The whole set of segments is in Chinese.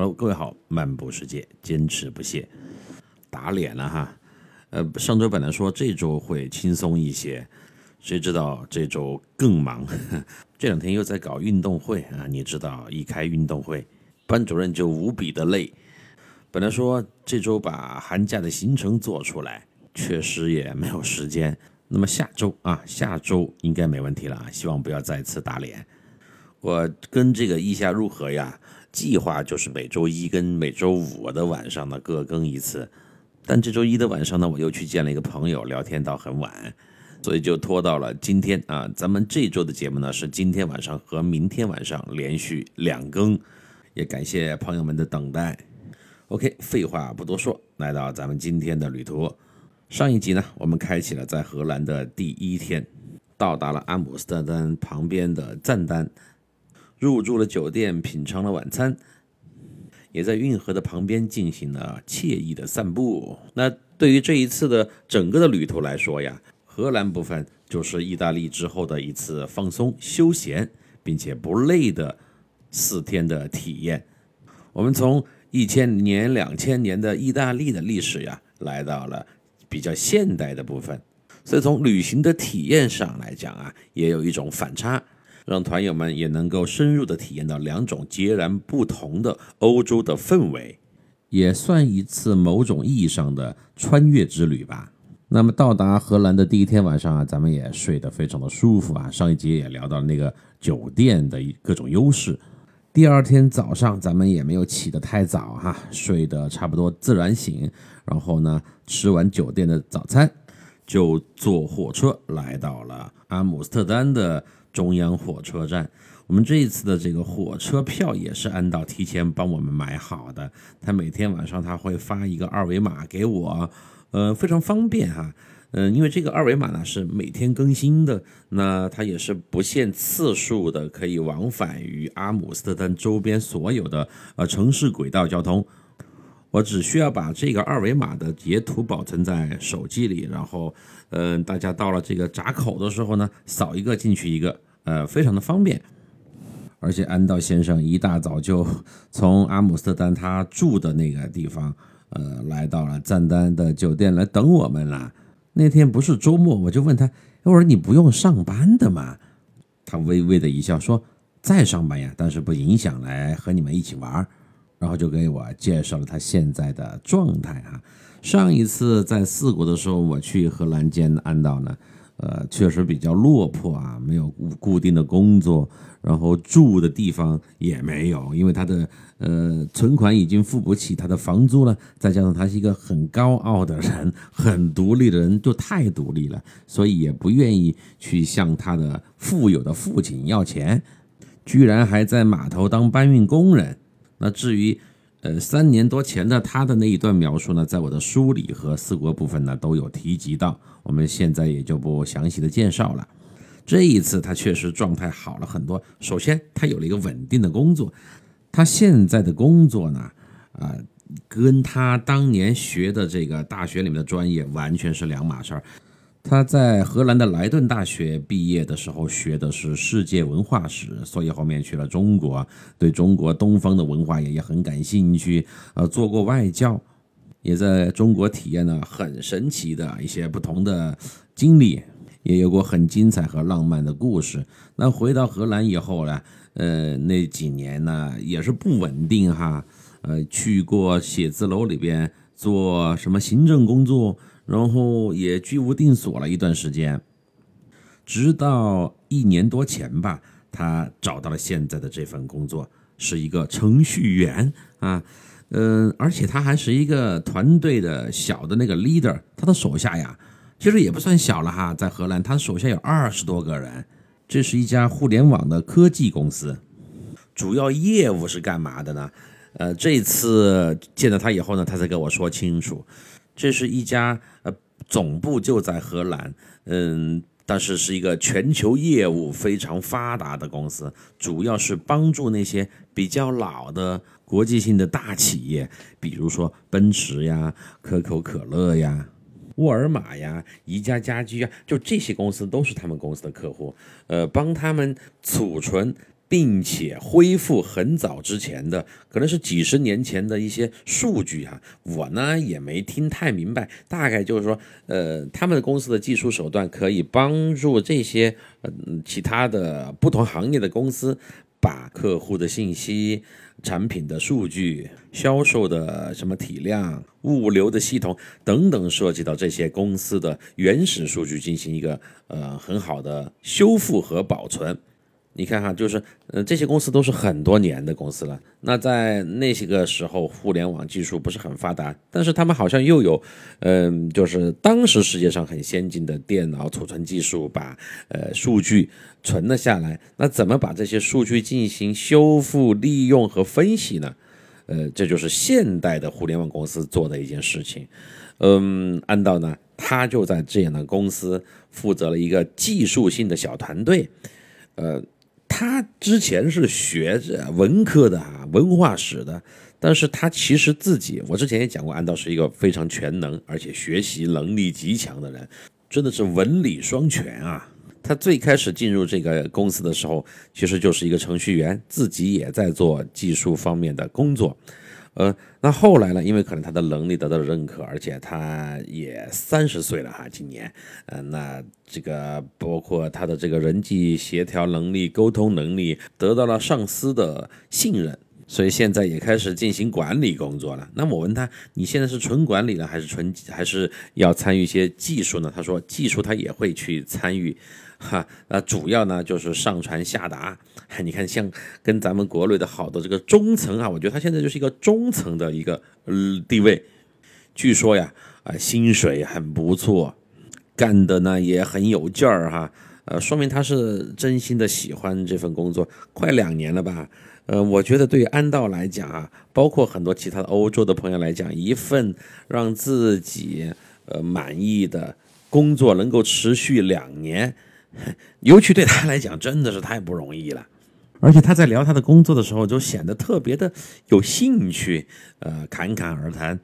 Hello，各位好，漫步世界，坚持不懈，打脸了哈。呃，上周本来说这周会轻松一些，谁知道这周更忙。这两天又在搞运动会啊，你知道，一开运动会，班主任就无比的累。本来说这周把寒假的行程做出来，确实也没有时间。那么下周啊，下周应该没问题了啊，希望不要再次打脸。我跟这个意下如何呀？计划就是每周一跟每周五的晚上呢各更一次，但这周一的晚上呢，我又去见了一个朋友，聊天到很晚，所以就拖到了今天啊。咱们这周的节目呢是今天晚上和明天晚上连续两更，也感谢朋友们的等待。OK，废话不多说，来到咱们今天的旅途。上一集呢，我们开启了在荷兰的第一天，到达了阿姆斯特丹旁边的赞丹。入住了酒店，品尝了晚餐，也在运河的旁边进行了惬意的散步。那对于这一次的整个的旅途来说呀，荷兰部分就是意大利之后的一次放松、休闲，并且不累的四天的体验。我们从一千年、两千年的意大利的历史呀，来到了比较现代的部分，所以从旅行的体验上来讲啊，也有一种反差。让团友们也能够深入的体验到两种截然不同的欧洲的氛围，也算一次某种意义上的穿越之旅吧。那么到达荷兰的第一天晚上啊，咱们也睡得非常的舒服啊。上一节也聊到了那个酒店的各种优势。第二天早上咱们也没有起得太早哈，睡得差不多自然醒，然后呢吃完酒店的早餐，就坐火车来到了阿姆斯特丹的。中央火车站，我们这一次的这个火车票也是按照提前帮我们买好的。他每天晚上他会发一个二维码给我，呃，非常方便哈。嗯，因为这个二维码呢是每天更新的，那它也是不限次数的，可以往返于阿姆斯特丹周边所有的呃城市轨道交通。我只需要把这个二维码的截图保存在手机里，然后，嗯，大家到了这个闸口的时候呢，扫一个进去一个，呃，非常的方便。而且安道先生一大早就从阿姆斯特丹他住的那个地方，呃，来到了赞丹的酒店来等我们了。那天不是周末，我就问他，我说你不用上班的吗？他微微的一笑说，在上班呀，但是不影响来和你们一起玩。然后就给我介绍了他现在的状态啊。上一次在四国的时候，我去荷兰见安道呢，呃，确实比较落魄啊，没有固定的工作，然后住的地方也没有，因为他的呃存款已经付不起他的房租了，再加上他是一个很高傲的人，很独立的人，就太独立了，所以也不愿意去向他的富有的父亲要钱，居然还在码头当搬运工人。那至于，呃，三年多前的他的那一段描述呢，在我的书里和四国部分呢都有提及到，我们现在也就不详细的介绍了。这一次他确实状态好了很多。首先，他有了一个稳定的工作，他现在的工作呢，啊，跟他当年学的这个大学里面的专业完全是两码事儿。他在荷兰的莱顿大学毕业的时候学的是世界文化史，所以后面去了中国，对中国东方的文化也也很感兴趣。呃，做过外教，也在中国体验了很神奇的一些不同的经历，也有过很精彩和浪漫的故事。那回到荷兰以后呢，呃，那几年呢也是不稳定哈，呃，去过写字楼里边做什么行政工作。然后也居无定所了一段时间，直到一年多前吧，他找到了现在的这份工作，是一个程序员啊，嗯，而且他还是一个团队的小的那个 leader，他的手下呀，其实也不算小了哈，在荷兰，他手下有二十多个人，这是一家互联网的科技公司，主要业务是干嘛的呢？呃，这次见到他以后呢，他才跟我说清楚。这是一家呃总部就在荷兰，嗯，但是是一个全球业务非常发达的公司，主要是帮助那些比较老的国际性的大企业，比如说奔驰呀、可口可乐呀、沃尔玛呀、宜家家居啊，就这些公司都是他们公司的客户，呃，帮他们储存并且恢复很早之前的，可能是几十年前的一些数据啊，我呢也没听太明白，大概就是说，呃，他们的公司的技术手段可以帮助这些呃其他的不同行业的公司把客户的信息、产品的数据、销售的什么体量、物流的系统等等，涉及到这些公司的原始数据进行一个呃很好的修复和保存。你看哈，就是，呃，这些公司都是很多年的公司了。那在那些个时候，互联网技术不是很发达，但是他们好像又有，嗯，就是当时世界上很先进的电脑储存技术，把呃数据存了下来。那怎么把这些数据进行修复、利用和分析呢？呃，这就是现代的互联网公司做的一件事情。嗯，安道呢，他就在这样的公司负责了一个技术性的小团队，呃。他之前是学着文科的啊，文化史的，但是他其实自己，我之前也讲过，安道是一个非常全能，而且学习能力极强的人，真的是文理双全啊。他最开始进入这个公司的时候，其实就是一个程序员，自己也在做技术方面的工作。呃，那后来呢？因为可能他的能力得到了认可，而且他也三十岁了哈，今年，呃，那这个包括他的这个人际协调能力、沟通能力得到了上司的信任，所以现在也开始进行管理工作了。那我问他，你现在是纯管理呢，还是纯还是要参与一些技术呢？他说，技术他也会去参与。哈，那主要呢就是上传下达。你看，像跟咱们国内的好多这个中层啊，我觉得他现在就是一个中层的一个呃地位。据说呀，啊薪水很不错，干的呢也很有劲儿哈。呃，说明他是真心的喜欢这份工作。快两年了吧？呃，我觉得对于安道来讲啊，包括很多其他的欧洲的朋友来讲，一份让自己呃满意的工作能够持续两年。尤其对他来讲，真的是太不容易了。而且他在聊他的工作的时候，就显得特别的有兴趣，呃，侃侃而谈。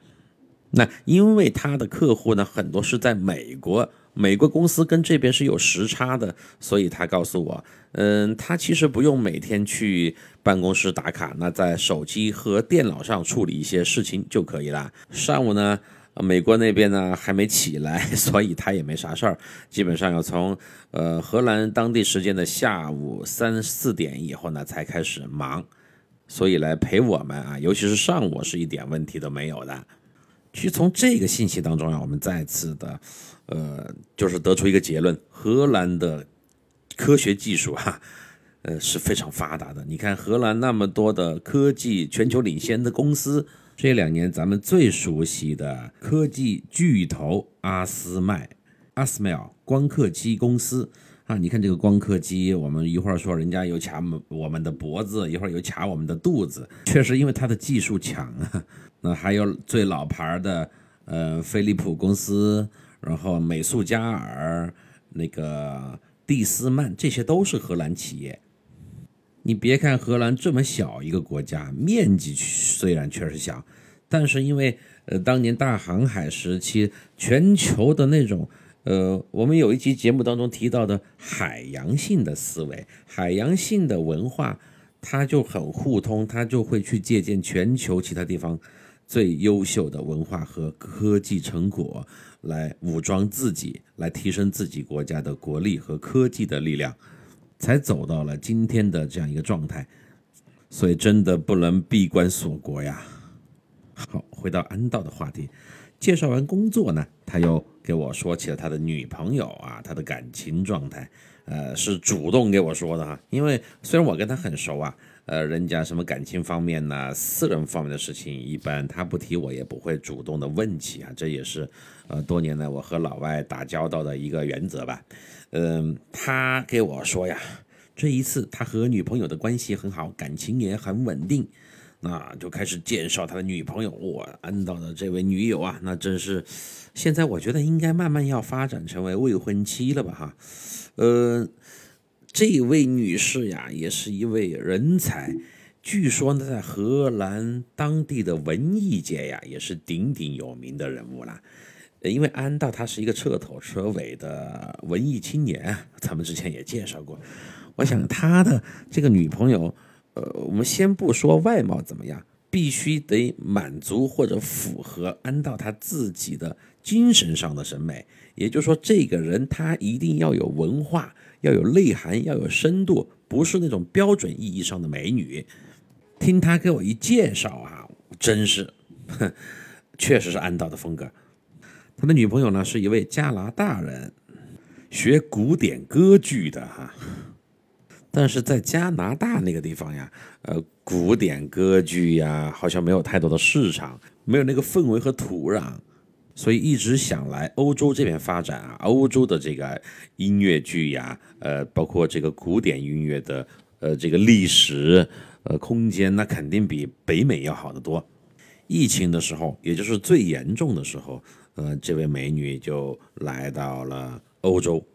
那因为他的客户呢，很多是在美国，美国公司跟这边是有时差的，所以他告诉我，嗯，他其实不用每天去办公室打卡，那在手机和电脑上处理一些事情就可以了。上午呢。美国那边呢还没起来，所以他也没啥事儿，基本上要从呃荷兰当地时间的下午三四点以后呢才开始忙，所以来陪我们啊，尤其是上午是一点问题都没有的。其实从这个信息当中啊，我们再次的呃就是得出一个结论：荷兰的科学技术哈呃是非常发达的。你看荷兰那么多的科技全球领先的公司。这两年咱们最熟悉的科技巨头阿斯麦、阿斯麦尔光刻机公司啊，你看这个光刻机，我们一会儿说人家有卡我们的脖子，一会儿有卡我们的肚子，确实因为它的技术强啊。那还有最老牌的呃飞利浦公司，然后美素佳尔、那个蒂斯曼，这些都是荷兰企业。你别看荷兰这么小一个国家，面积虽然确实小，但是因为呃当年大航海时期全球的那种呃，我们有一期节目当中提到的海洋性的思维、海洋性的文化，它就很互通，它就会去借鉴全球其他地方最优秀的文化和科技成果，来武装自己，来提升自己国家的国力和科技的力量。才走到了今天的这样一个状态，所以真的不能闭关锁国呀。好，回到安道的话题，介绍完工作呢，他又给我说起了他的女朋友啊，他的感情状态，呃，是主动给我说的哈。因为虽然我跟他很熟啊，呃，人家什么感情方面呢，私人方面的事情，一般他不提，我也不会主动的问起啊。这也是呃多年来我和老外打交道的一个原则吧。嗯，他给我说呀，这一次他和女朋友的关系很好，感情也很稳定，那就开始介绍他的女朋友。我安道的这位女友啊，那真是，现在我觉得应该慢慢要发展成为未婚妻了吧？哈，呃，这位女士呀，也是一位人才，据说呢，在荷兰当地的文艺界呀，也是鼎鼎有名的人物啦。因为安道他是一个彻头彻尾的文艺青年，咱们之前也介绍过。我想他的这个女朋友，呃，我们先不说外貌怎么样，必须得满足或者符合安道他自己的精神上的审美。也就是说，这个人他一定要有文化，要有内涵，要有深度，不是那种标准意义上的美女。听他给我一介绍啊，真是，确实是安道的风格。他的女朋友呢是一位加拿大人，学古典歌剧的哈。但是在加拿大那个地方呀，呃，古典歌剧呀，好像没有太多的市场，没有那个氛围和土壤。所以一直想来欧洲这边发展啊，欧洲的这个音乐剧呀，呃，包括这个古典音乐的，呃，这个历史，呃，空间，那肯定比北美要好得多。疫情的时候，也就是最严重的时候，呃，这位美女就来到了欧洲。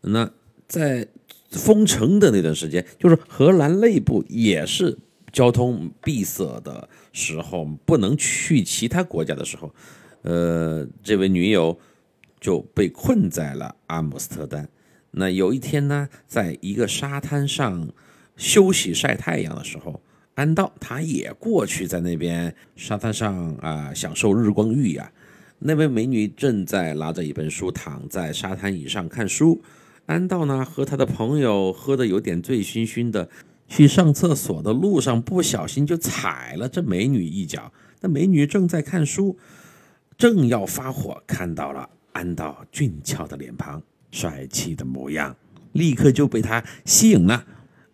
那在封城的那段时间，就是荷兰内部也是交通闭塞的时候，不能去其他国家的时候。呃，这位女友就被困在了阿姆斯特丹。那有一天呢，在一个沙滩上休息晒太阳的时候，安道他也过去在那边沙滩上啊享受日光浴呀。那位美女正在拿着一本书躺在沙滩椅上看书，安道呢和他的朋友喝的有点醉醺醺的，去上厕所的路上不小心就踩了这美女一脚。那美女正在看书。正要发火，看到了安道俊俏的脸庞、帅气的模样，立刻就被他吸引了。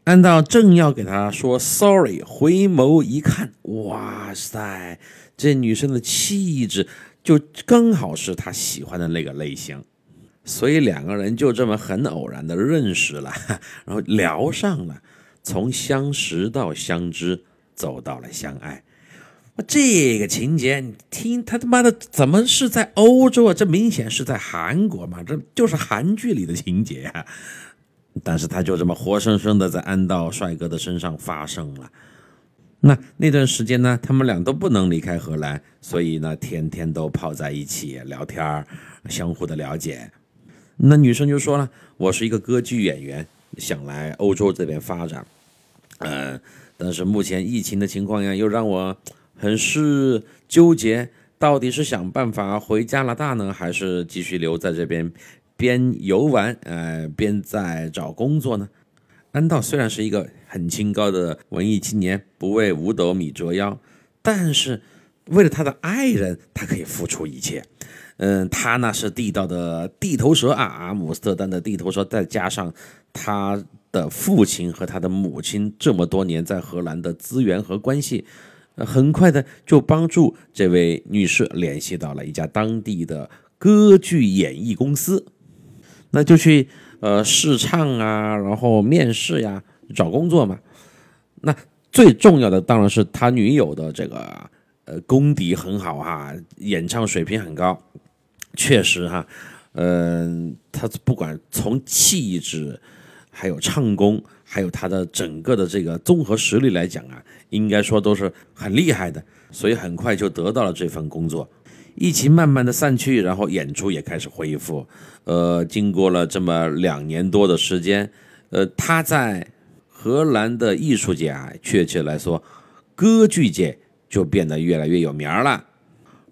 安道正要给他说 “sorry”，回眸一看，哇塞，这女生的气质就刚好是他喜欢的那个类型，所以两个人就这么很偶然的认识了，然后聊上了，从相识到相知，走到了相爱。这个情节，你听他他妈的怎么是在欧洲啊？这明显是在韩国嘛，这就是韩剧里的情节啊！但是他就这么活生生的在安道帅哥的身上发生了。那那段时间呢，他们俩都不能离开荷兰，所以呢，天天都泡在一起聊天相互的了解。那女生就说了：“我是一个歌剧演员，想来欧洲这边发展。嗯，但是目前疫情的情况呀，又让我……”很是纠结，到底是想办法回加拿大呢，还是继续留在这边边游玩，呃，边在找工作呢？安道虽然是一个很清高的文艺青年，不为五斗米折腰，但是为了他的爱人，他可以付出一切。嗯，他那是地道的地头蛇啊，阿姆斯特丹的地头蛇，再加上他的父亲和他的母亲这么多年在荷兰的资源和关系。很快的就帮助这位女士联系到了一家当地的歌剧演艺公司，那就去呃试唱啊，然后面试呀，找工作嘛。那最重要的当然是他女友的这个呃功底很好哈，演唱水平很高，确实哈，嗯，他不管从气质还有唱功。还有他的整个的这个综合实力来讲啊，应该说都是很厉害的，所以很快就得到了这份工作。疫情慢慢的散去，然后演出也开始恢复。呃，经过了这么两年多的时间，呃，他在荷兰的艺术界啊，确切来说，歌剧界就变得越来越有名了。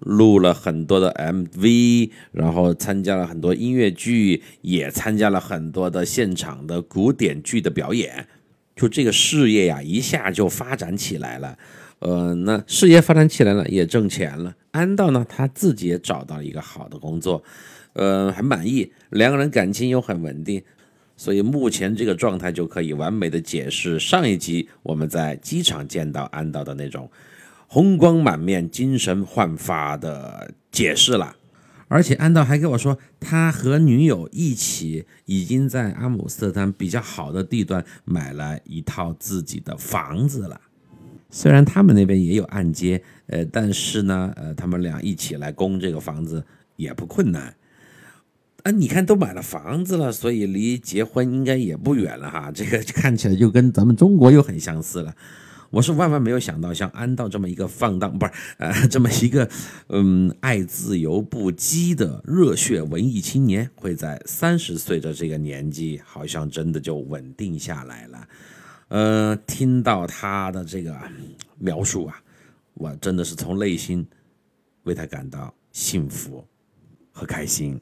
录了很多的 MV，然后参加了很多音乐剧，也参加了很多的现场的古典剧的表演。就这个事业呀，一下就发展起来了。呃，那事业发展起来了，也挣钱了。安道呢，他自己也找到了一个好的工作，呃，很满意，两个人感情又很稳定，所以目前这个状态就可以完美的解释上一集我们在机场见到安道的那种。红光满面、精神焕发的解释了，而且安道还跟我说，他和女友一起已经在阿姆斯特丹比较好的地段买了一套自己的房子了。虽然他们那边也有按揭，呃，但是呢，呃，他们俩一起来供这个房子也不困难。啊，你看都买了房子了，所以离结婚应该也不远了哈。这个看起来就跟咱们中国又很相似了。我是万万没有想到，像安道这么一个放荡，不是呃这么一个嗯爱自由不羁的热血文艺青年，会在三十岁的这个年纪，好像真的就稳定下来了。呃，听到他的这个描述啊，我真的是从内心为他感到幸福和开心。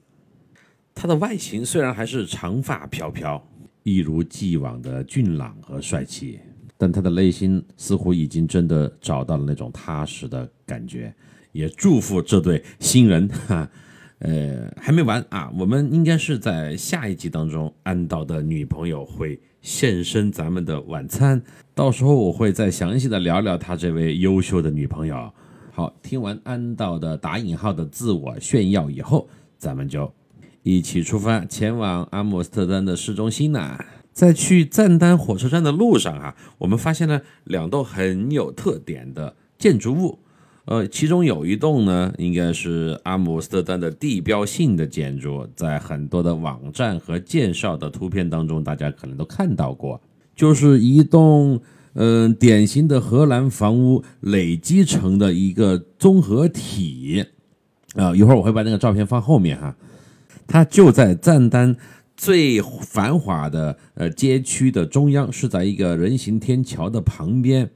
他的外形虽然还是长发飘飘，一如既往的俊朗和帅气。但他的内心似乎已经真的找到了那种踏实的感觉，也祝福这对新人哈，呃，还没完啊！我们应该是在下一集当中，安道的女朋友会现身咱们的晚餐，到时候我会再详细的聊聊他这位优秀的女朋友。好，听完安道的打引号的自我炫耀以后，咱们就一起出发前往阿姆斯特丹的市中心呢。在去赞丹火车站的路上，哈，我们发现了两栋很有特点的建筑物，呃，其中有一栋呢，应该是阿姆斯特丹的地标性的建筑，在很多的网站和介绍的图片当中，大家可能都看到过，就是一栋嗯典型的荷兰房屋累积成的一个综合体，啊，一会儿我会把那个照片放后面哈，它就在赞丹。最繁华的呃街区的中央是在一个人行天桥的旁边，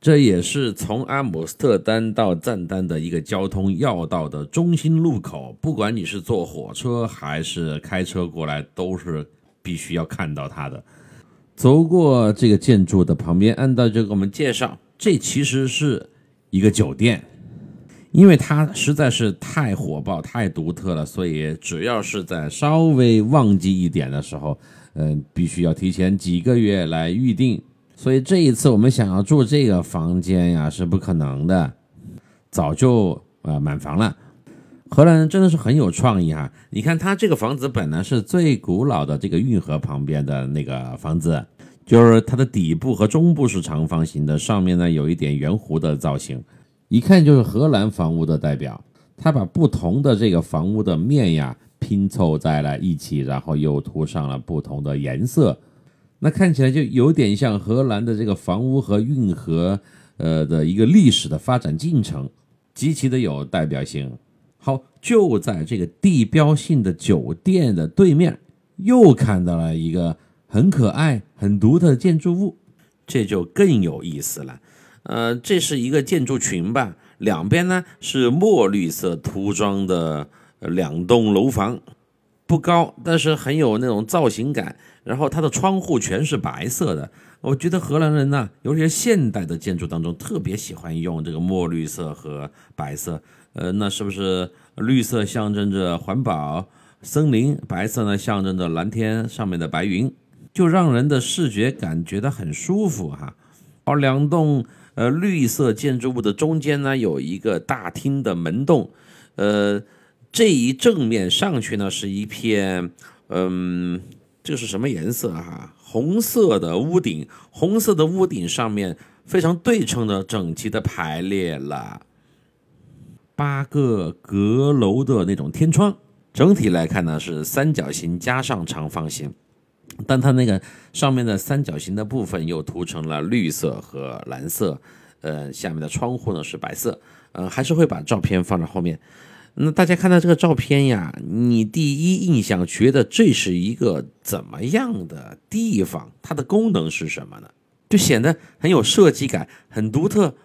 这也是从阿姆斯特丹到赞丹的一个交通要道的中心路口。不管你是坐火车还是开车过来，都是必须要看到它的。走过这个建筑的旁边，按道就给我们介绍，这其实是一个酒店。因为它实在是太火爆、太独特了，所以只要是在稍微旺季一点的时候，嗯，必须要提前几个月来预定。所以这一次我们想要住这个房间呀，是不可能的，早就呃满房了。荷兰人真的是很有创意哈！你看，它这个房子本来是最古老的这个运河旁边的那个房子，就是它的底部和中部是长方形的，上面呢有一点圆弧的造型。一看就是荷兰房屋的代表，他把不同的这个房屋的面呀拼凑在了一起，然后又涂上了不同的颜色，那看起来就有点像荷兰的这个房屋和运河呃的一个历史的发展进程，极其的有代表性。好，就在这个地标性的酒店的对面，又看到了一个很可爱、很独特的建筑物，这就更有意思了。呃，这是一个建筑群吧，两边呢是墨绿色涂装的两栋楼房，不高，但是很有那种造型感。然后它的窗户全是白色的，我觉得荷兰人呢，尤其是现代的建筑当中，特别喜欢用这个墨绿色和白色。呃，那是不是绿色象征着环保、森林，白色呢象征着蓝天上面的白云，就让人的视觉感觉到很舒服哈。而，两栋。呃，绿色建筑物的中间呢，有一个大厅的门洞，呃，这一正面上去呢，是一片，嗯，这是什么颜色哈？红色的屋顶，红色的屋顶上面非常对称的、整齐的排列了八个阁楼的那种天窗，整体来看呢是三角形加上长方形。但它那个上面的三角形的部分又涂成了绿色和蓝色，呃，下面的窗户呢是白色，呃，还是会把照片放在后面。那大家看到这个照片呀，你第一印象觉得这是一个怎么样的地方？它的功能是什么呢？就显得很有设计感，很独特，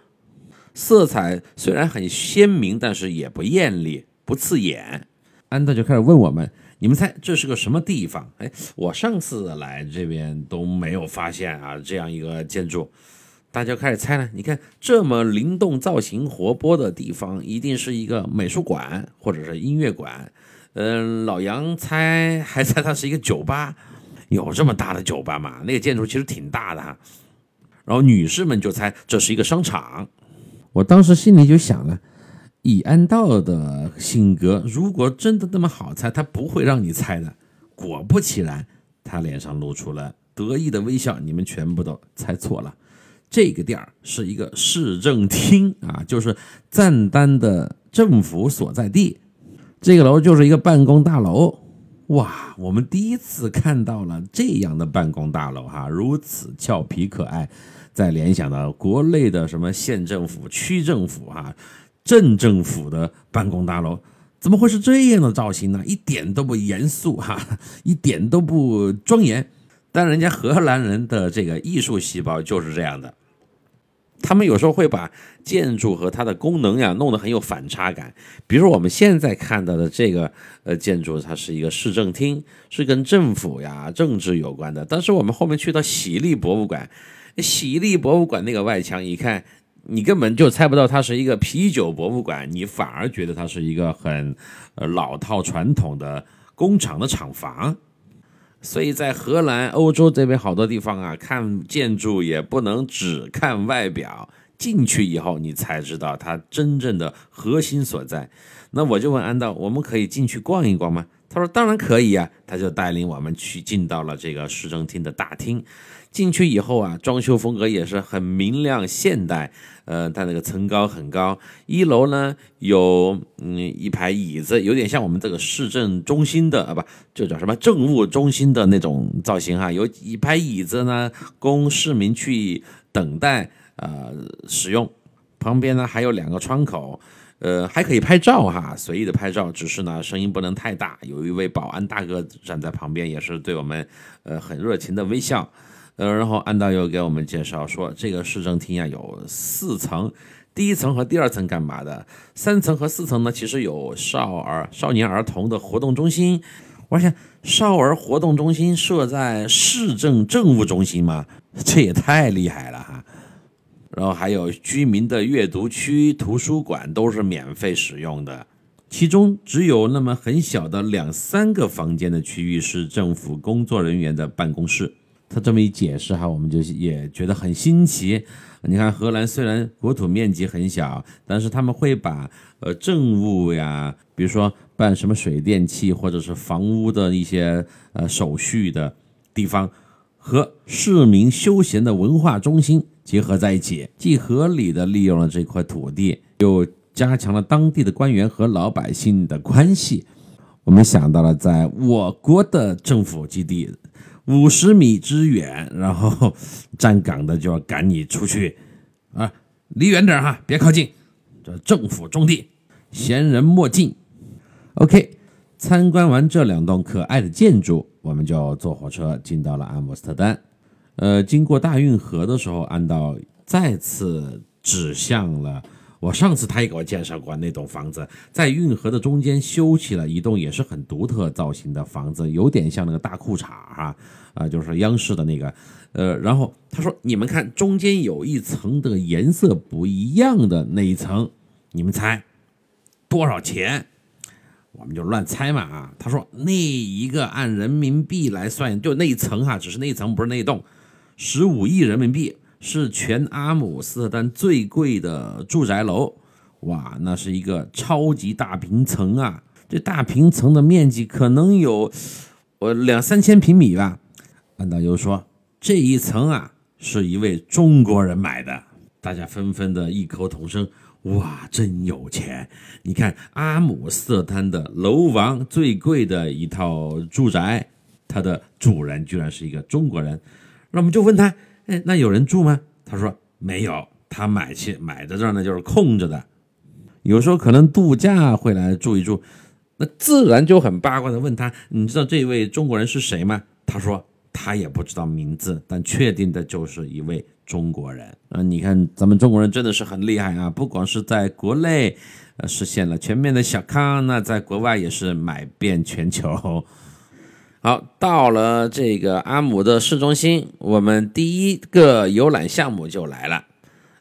色彩虽然很鲜明，但是也不艳丽，不刺眼。安德就开始问我们。你们猜这是个什么地方？哎，我上次来这边都没有发现啊，这样一个建筑，大家开始猜了。你看这么灵动、造型活泼的地方，一定是一个美术馆或者是音乐馆。嗯，老杨猜还猜它是一个酒吧，有这么大的酒吧吗？那个建筑其实挺大的哈。然后女士们就猜这是一个商场，我当时心里就想了。以安道的性格，如果真的那么好猜，他不会让你猜的。果不其然，他脸上露出了得意的微笑。你们全部都猜错了，这个店儿是一个市政厅啊，就是赞丹的政府所在地。这个楼就是一个办公大楼。哇，我们第一次看到了这样的办公大楼哈，如此俏皮可爱。再联想到国内的什么县政府、区政府啊、镇政府的办公大楼，怎么会是这样的造型呢？一点都不严肃哈，一点都不庄严。但人家荷兰人的这个艺术细胞就是这样的。他们有时候会把建筑和它的功能呀弄得很有反差感。比如我们现在看到的这个呃建筑，它是一个市政厅，是跟政府呀政治有关的。但是我们后面去到喜力博物馆，喜力博物馆那个外墙一看，你根本就猜不到它是一个啤酒博物馆，你反而觉得它是一个很呃老套传统的工厂的厂房。所以在荷兰、欧洲这边好多地方啊，看建筑也不能只看外表，进去以后你才知道它真正的核心所在。那我就问安道，我们可以进去逛一逛吗？他说当然可以啊，他就带领我们去进到了这个市政厅的大厅。进去以后啊，装修风格也是很明亮现代，呃，它那个层高很高。一楼呢有嗯一排椅子，有点像我们这个市政中心的啊，不就叫什么政务中心的那种造型哈。有一排椅子呢，供市民去等待呃使用。旁边呢还有两个窗口，呃，还可以拍照哈，随意的拍照，只是呢声音不能太大。有一位保安大哥站在旁边，也是对我们呃很热情的微笑。呃，然后安导又给我们介绍说，这个市政厅啊有四层，第一层和第二层干嘛的？三层和四层呢，其实有少儿、少年儿童的活动中心。我想，少儿活动中心设在市政政务中心吗？这也太厉害了哈！然后还有居民的阅读区、图书馆都是免费使用的，其中只有那么很小的两三个房间的区域是政府工作人员的办公室。他这么一解释哈，我们就也觉得很新奇。你看，荷兰虽然国土面积很小，但是他们会把呃政务呀，比如说办什么水电气或者是房屋的一些呃手续的地方，和市民休闲的文化中心结合在一起，既合理的利用了这块土地，又加强了当地的官员和老百姓的关系。我们想到了在我国的政府基地。五十米之远，然后站岗的就要赶你出去，啊，离远点哈，别靠近。这政府种地，闲人莫进。OK，参观完这两栋可爱的建筑，我们就坐火车进到了阿姆斯特丹。呃，经过大运河的时候，安道再次指向了。我上次他也给我介绍过那栋房子，在运河的中间修起了一栋也是很独特造型的房子，有点像那个大裤衩哈，啊，就是央视的那个，呃，然后他说，你们看中间有一层的颜色不一样的那一层，你们猜多少钱？我们就乱猜嘛啊，他说那一个按人民币来算，就那一层哈，只是那一层不是那一栋，十五亿人民币。是全阿姆斯特丹最贵的住宅楼，哇，那是一个超级大平层啊！这大平层的面积可能有呃两三千平米吧。安导游说这一层啊是一位中国人买的，大家纷纷的异口同声：哇，真有钱！你看阿姆斯特丹的楼王最贵的一套住宅，它的主人居然是一个中国人。那我们就问他。哎，那有人住吗？他说没有，他买去买的这儿呢就是空着的。有时候可能度假会来住一住，那自然就很八卦的问他：“你知道这位中国人是谁吗？”他说他也不知道名字，但确定的就是一位中国人。啊，你看咱们中国人真的是很厉害啊！不光是在国内呃实现了全面的小康，那在国外也是买遍全球。好，到了这个阿姆的市中心，我们第一个游览项目就来了。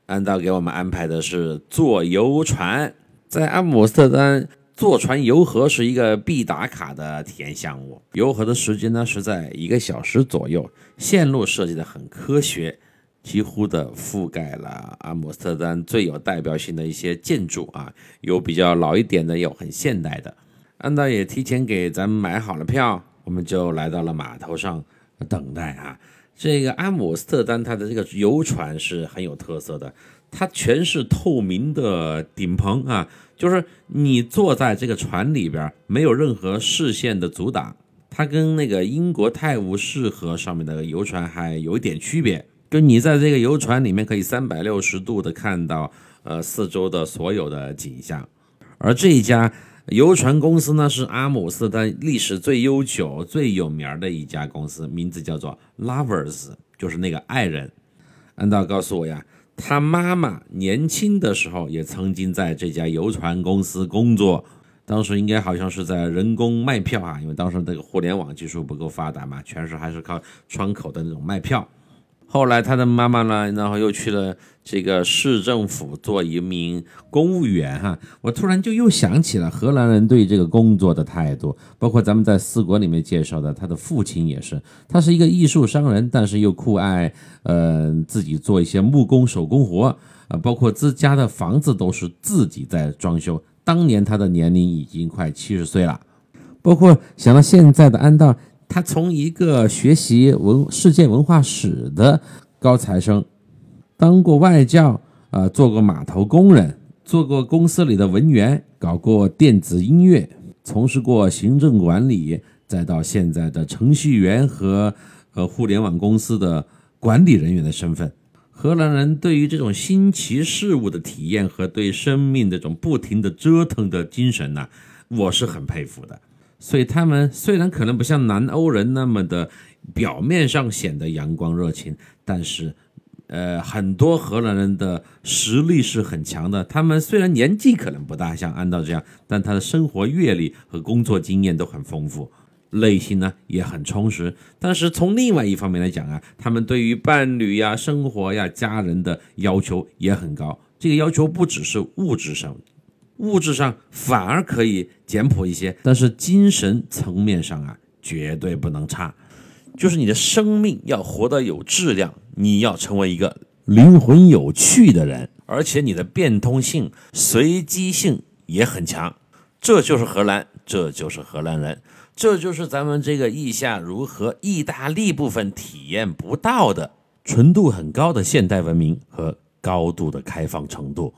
安道给我们安排的是坐游船，在阿姆斯特丹坐船游河是一个必打卡的体验项目。游河的时间呢是在一个小时左右，线路设计的很科学，几乎的覆盖了阿姆斯特丹最有代表性的一些建筑啊，有比较老一点的，有很现代的。安道也提前给咱们买好了票。我们就来到了码头上等待啊。这个阿姆斯特丹它的这个游船是很有特色的，它全是透明的顶棚啊，就是你坐在这个船里边没有任何视线的阻挡。它跟那个英国泰晤士河上面的游船还有一点区别，就你在这个游船里面可以三百六十度的看到呃四周的所有的景象，而这一家游船公司呢是阿姆斯特丹历史最悠久、最有名的一家公司，名字叫做 Lovers，就是那个爱人。安道告诉我呀，他妈妈年轻的时候也曾经在这家游船公司工作。当时应该好像是在人工卖票啊，因为当时那个互联网技术不够发达嘛，全是还是靠窗口的那种卖票。后来他的妈妈呢，然后又去了这个市政府做一名公务员哈。我突然就又想起了荷兰人对这个工作的态度，包括咱们在四国里面介绍的他的父亲也是，他是一个艺术商人，但是又酷爱呃自己做一些木工手工活啊，包括自家的房子都是自己在装修。当年他的年龄已经快七十岁了，包括想到现在的安道，他从一个学习文世界文化史的高材生，当过外教，啊，做过码头工人，做过公司里的文员，搞过电子音乐，从事过行政管理，再到现在的程序员和呃互联网公司的管理人员的身份。荷兰人对于这种新奇事物的体验和对生命这种不停的折腾的精神呢，我是很佩服的。所以他们虽然可能不像南欧人那么的表面上显得阳光热情，但是，呃，很多荷兰人的实力是很强的。他们虽然年纪可能不大，像安道这样，但他的生活阅历和工作经验都很丰富。内心呢也很充实，但是从另外一方面来讲啊，他们对于伴侣呀、生活呀、家人的要求也很高。这个要求不只是物质上，物质上反而可以简朴一些，但是精神层面上啊，绝对不能差。就是你的生命要活得有质量，你要成为一个灵魂有趣的人，而且你的变通性、随机性也很强。这就是荷兰，这就是荷兰人。这就是咱们这个意下如何意大利部分体验不到的纯度很高的现代文明和高度的开放程度。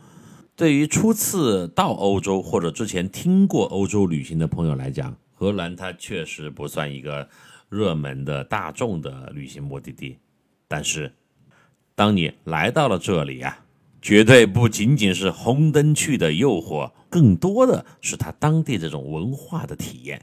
对于初次到欧洲或者之前听过欧洲旅行的朋友来讲，荷兰它确实不算一个热门的大众的旅行目的地。但是，当你来到了这里啊，绝对不仅仅是红灯区的诱惑，更多的是它当地这种文化的体验。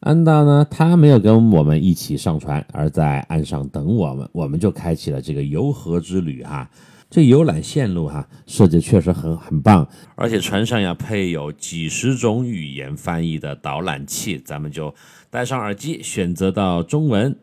安达呢，他没有跟我们一起上船，而在岸上等我们，我们就开启了这个游河之旅哈。这游览线路哈设计确实很很棒，而且船上呀配有几十种语言翻译的导览器，咱们就戴上耳机，选择到中文，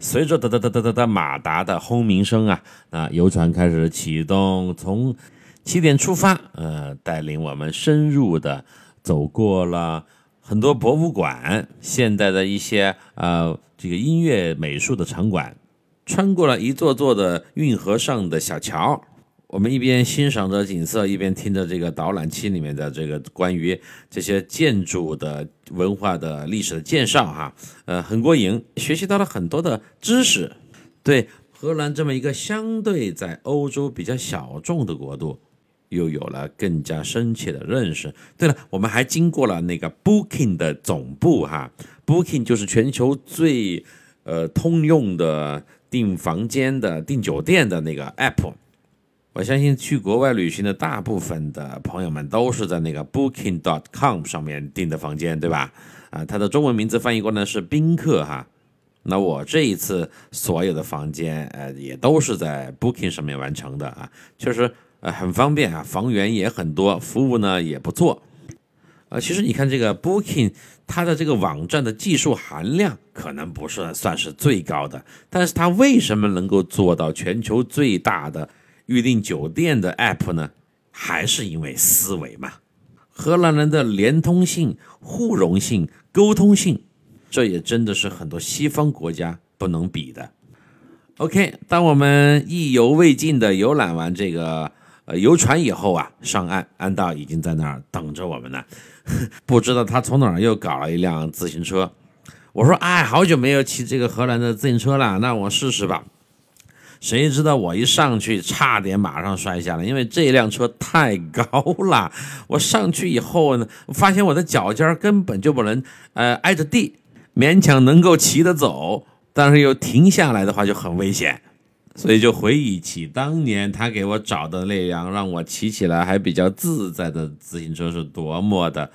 随着哒哒哒哒哒哒马达的轰鸣声啊，那游船开始启动，从起点出发，呃，带领我们深入的走过了。很多博物馆，现代的一些呃这个音乐美术的场馆，穿过了一座座的运河上的小桥，我们一边欣赏着景色，一边听着这个导览器里面的这个关于这些建筑的文化的历史的介绍哈，呃很过瘾，学习到了很多的知识，对荷兰这么一个相对在欧洲比较小众的国度。又有了更加深切的认识。对了，我们还经过了那个 Booking 的总部哈，Booking 就是全球最呃通用的订房间的、订酒店的那个 App。我相信去国外旅行的大部分的朋友们都是在那个 Booking.com 上面订的房间，对吧？啊，它的中文名字翻译过来是宾客哈。那我这一次所有的房间呃也都是在 Booking 上面完成的啊，确实。呃，很方便啊，房源也很多，服务呢也不错。呃，其实你看这个 Booking，它的这个网站的技术含量可能不是算是最高的，但是它为什么能够做到全球最大的预订酒店的 App 呢？还是因为思维嘛。荷兰人的连通性、互融性、沟通性，这也真的是很多西方国家不能比的。OK，当我们意犹未尽的游览完这个。呃，游船以后啊，上岸，安道已经在那儿等着我们呢。不知道他从哪儿又搞了一辆自行车。我说，哎，好久没有骑这个荷兰的自行车了，那我试试吧。谁知道我一上去，差点马上摔下来，因为这辆车太高了。我上去以后呢，发现我的脚尖根本就不能呃挨着地，勉强能够骑得走，但是又停下来的话就很危险。所以就回忆起当年他给我找的那辆让我骑起来还比较自在的自行车是多么的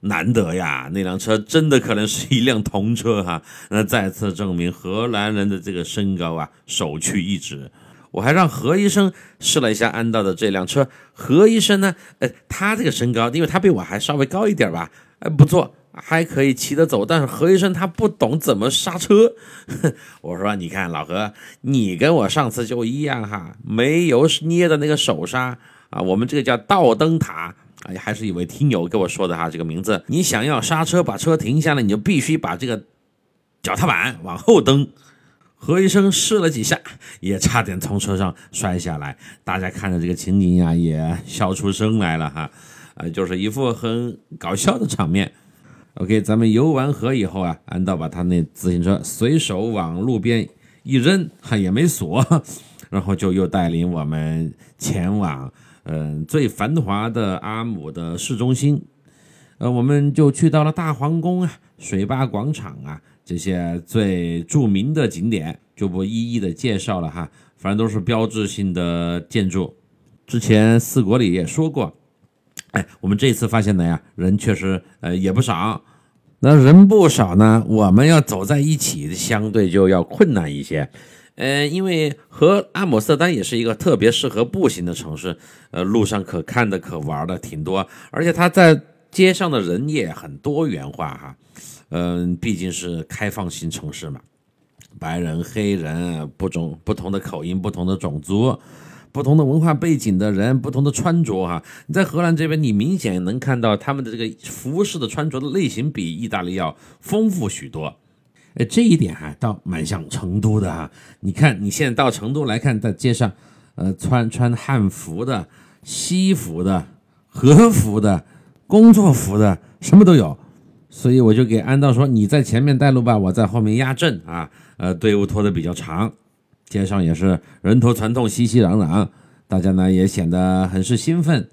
难得呀！那辆车真的可能是一辆童车哈。那再次证明荷兰人的这个身高啊，首屈一指。我还让何医生试了一下安道的这辆车。何医生呢？呃，他这个身高，因为他比我还稍微高一点吧，哎，不错，还可以骑得走。但是何医生他不懂怎么刹车。我说，你看老何，你跟我上次就一样哈，没有捏的那个手刹啊。我们这个叫倒灯塔。哎，还是一位听友给我说的哈，这个名字。你想要刹车把车停下来，你就必须把这个脚踏板往后蹬。何医生试了几下，也差点从车上摔下来。大家看着这个情景呀，也笑出声来了哈，啊，就是一副很搞笑的场面。OK，咱们游完河以后啊，安道把他那自行车随手往路边一扔，哈也没锁，然后就又带领我们前往嗯最繁华的阿姆的市中心。呃，我们就去到了大皇宫啊，水坝广场啊。这些最著名的景点就不一一的介绍了哈，反正都是标志性的建筑。之前四国里也说过，哎，我们这次发现的呀，人确实呃也不少。那人不少呢，我们要走在一起，相对就要困难一些。呃，因为和阿姆斯特丹也是一个特别适合步行的城市，呃，路上可看的、可玩的挺多，而且它在街上的人也很多元化哈。嗯，毕竟是开放型城市嘛，白人、黑人，不种不同的口音、不同的种族、不同的文化背景的人，不同的穿着哈。你在荷兰这边，你明显能看到他们的这个服饰的穿着的类型比意大利要丰富许多。哎，这一点哈倒蛮像成都的哈。你看，你现在到成都来看，在街上，呃，穿穿汉服的、西服的、和服的、工作服的，什么都有。所以我就给安道说：“你在前面带路吧，我在后面压阵啊。”呃，队伍拖得比较长，街上也是人头攒动，熙熙攘攘，大家呢也显得很是兴奋。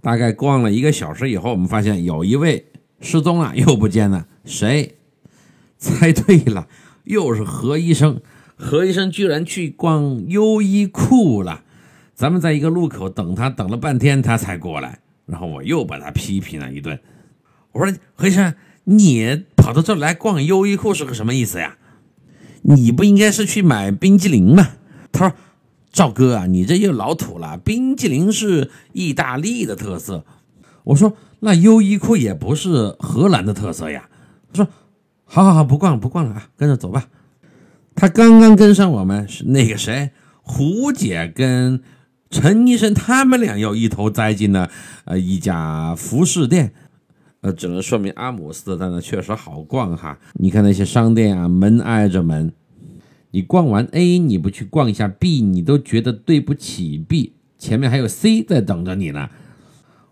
大概逛了一个小时以后，我们发现有一位失踪了，又不见了。谁？猜对了，又是何医生。何医生居然去逛优衣库了。咱们在一个路口等他，等了半天他才过来，然后我又把他批评了一顿。我说何医生，你跑到这儿来逛优衣库是个什么意思呀？你不应该是去买冰激凌吗？他说：“赵哥啊，你这又老土了，冰激凌是意大利的特色。”我说：“那优衣库也不是荷兰的特色呀。”他说：“好好好，不逛了不逛了啊，跟着走吧。”他刚刚跟上我们，是那个谁，胡姐跟陈医生他们俩又一头栽进了呃一家服饰店。呃，只能说明阿姆斯特丹呢确实好逛哈。你看那些商店啊，门挨着门，你逛完 A，你不去逛一下 B，你都觉得对不起 B，前面还有 C 在等着你呢。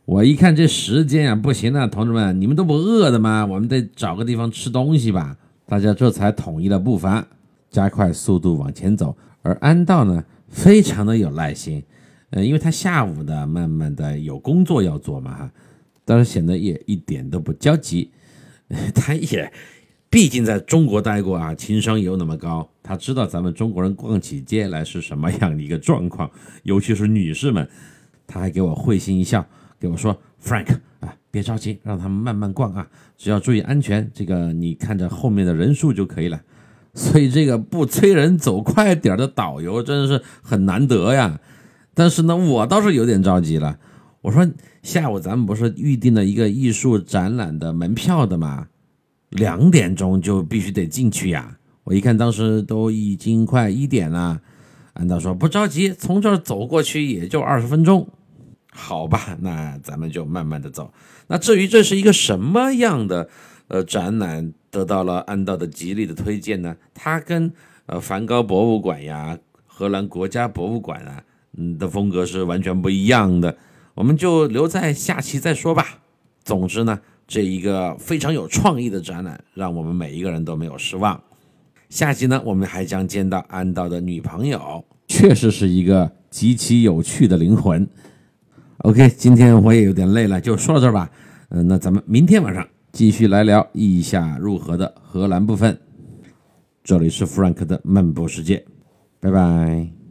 我一看这时间啊，不行了，同志们，你们都不饿的吗？我们得找个地方吃东西吧。大家这才统一了步伐，加快速度往前走。而安道呢，非常的有耐心，呃，因为他下午的慢慢的有工作要做嘛哈。但是显得也一点都不焦急，他也毕竟在中国待过啊，情商有那么高，他知道咱们中国人逛起街来是什么样的一个状况，尤其是女士们，他还给我会心一笑，给我说：“Frank 啊，别着急，让他们慢慢逛啊，只要注意安全，这个你看着后面的人数就可以了。”所以这个不催人走快点的导游真的是很难得呀。但是呢，我倒是有点着急了。我说下午咱们不是预定了一个艺术展览的门票的吗？两点钟就必须得进去呀！我一看当时都已经快一点了，安道说不着急，从这儿走过去也就二十分钟。好吧，那咱们就慢慢的走。那至于这是一个什么样的呃展览，得到了安道的极力的推荐呢？它跟呃梵高博物馆呀、荷兰国家博物馆啊，嗯的风格是完全不一样的。我们就留在下期再说吧。总之呢，这一个非常有创意的展览，让我们每一个人都没有失望。下集呢，我们还将见到安道的女朋友，确实是一个极其有趣的灵魂。OK，今天我也有点累了，就说到这儿吧。嗯，那咱们明天晚上继续来聊意下入河的荷兰部分。这里是 Frank 的漫步世界。拜拜。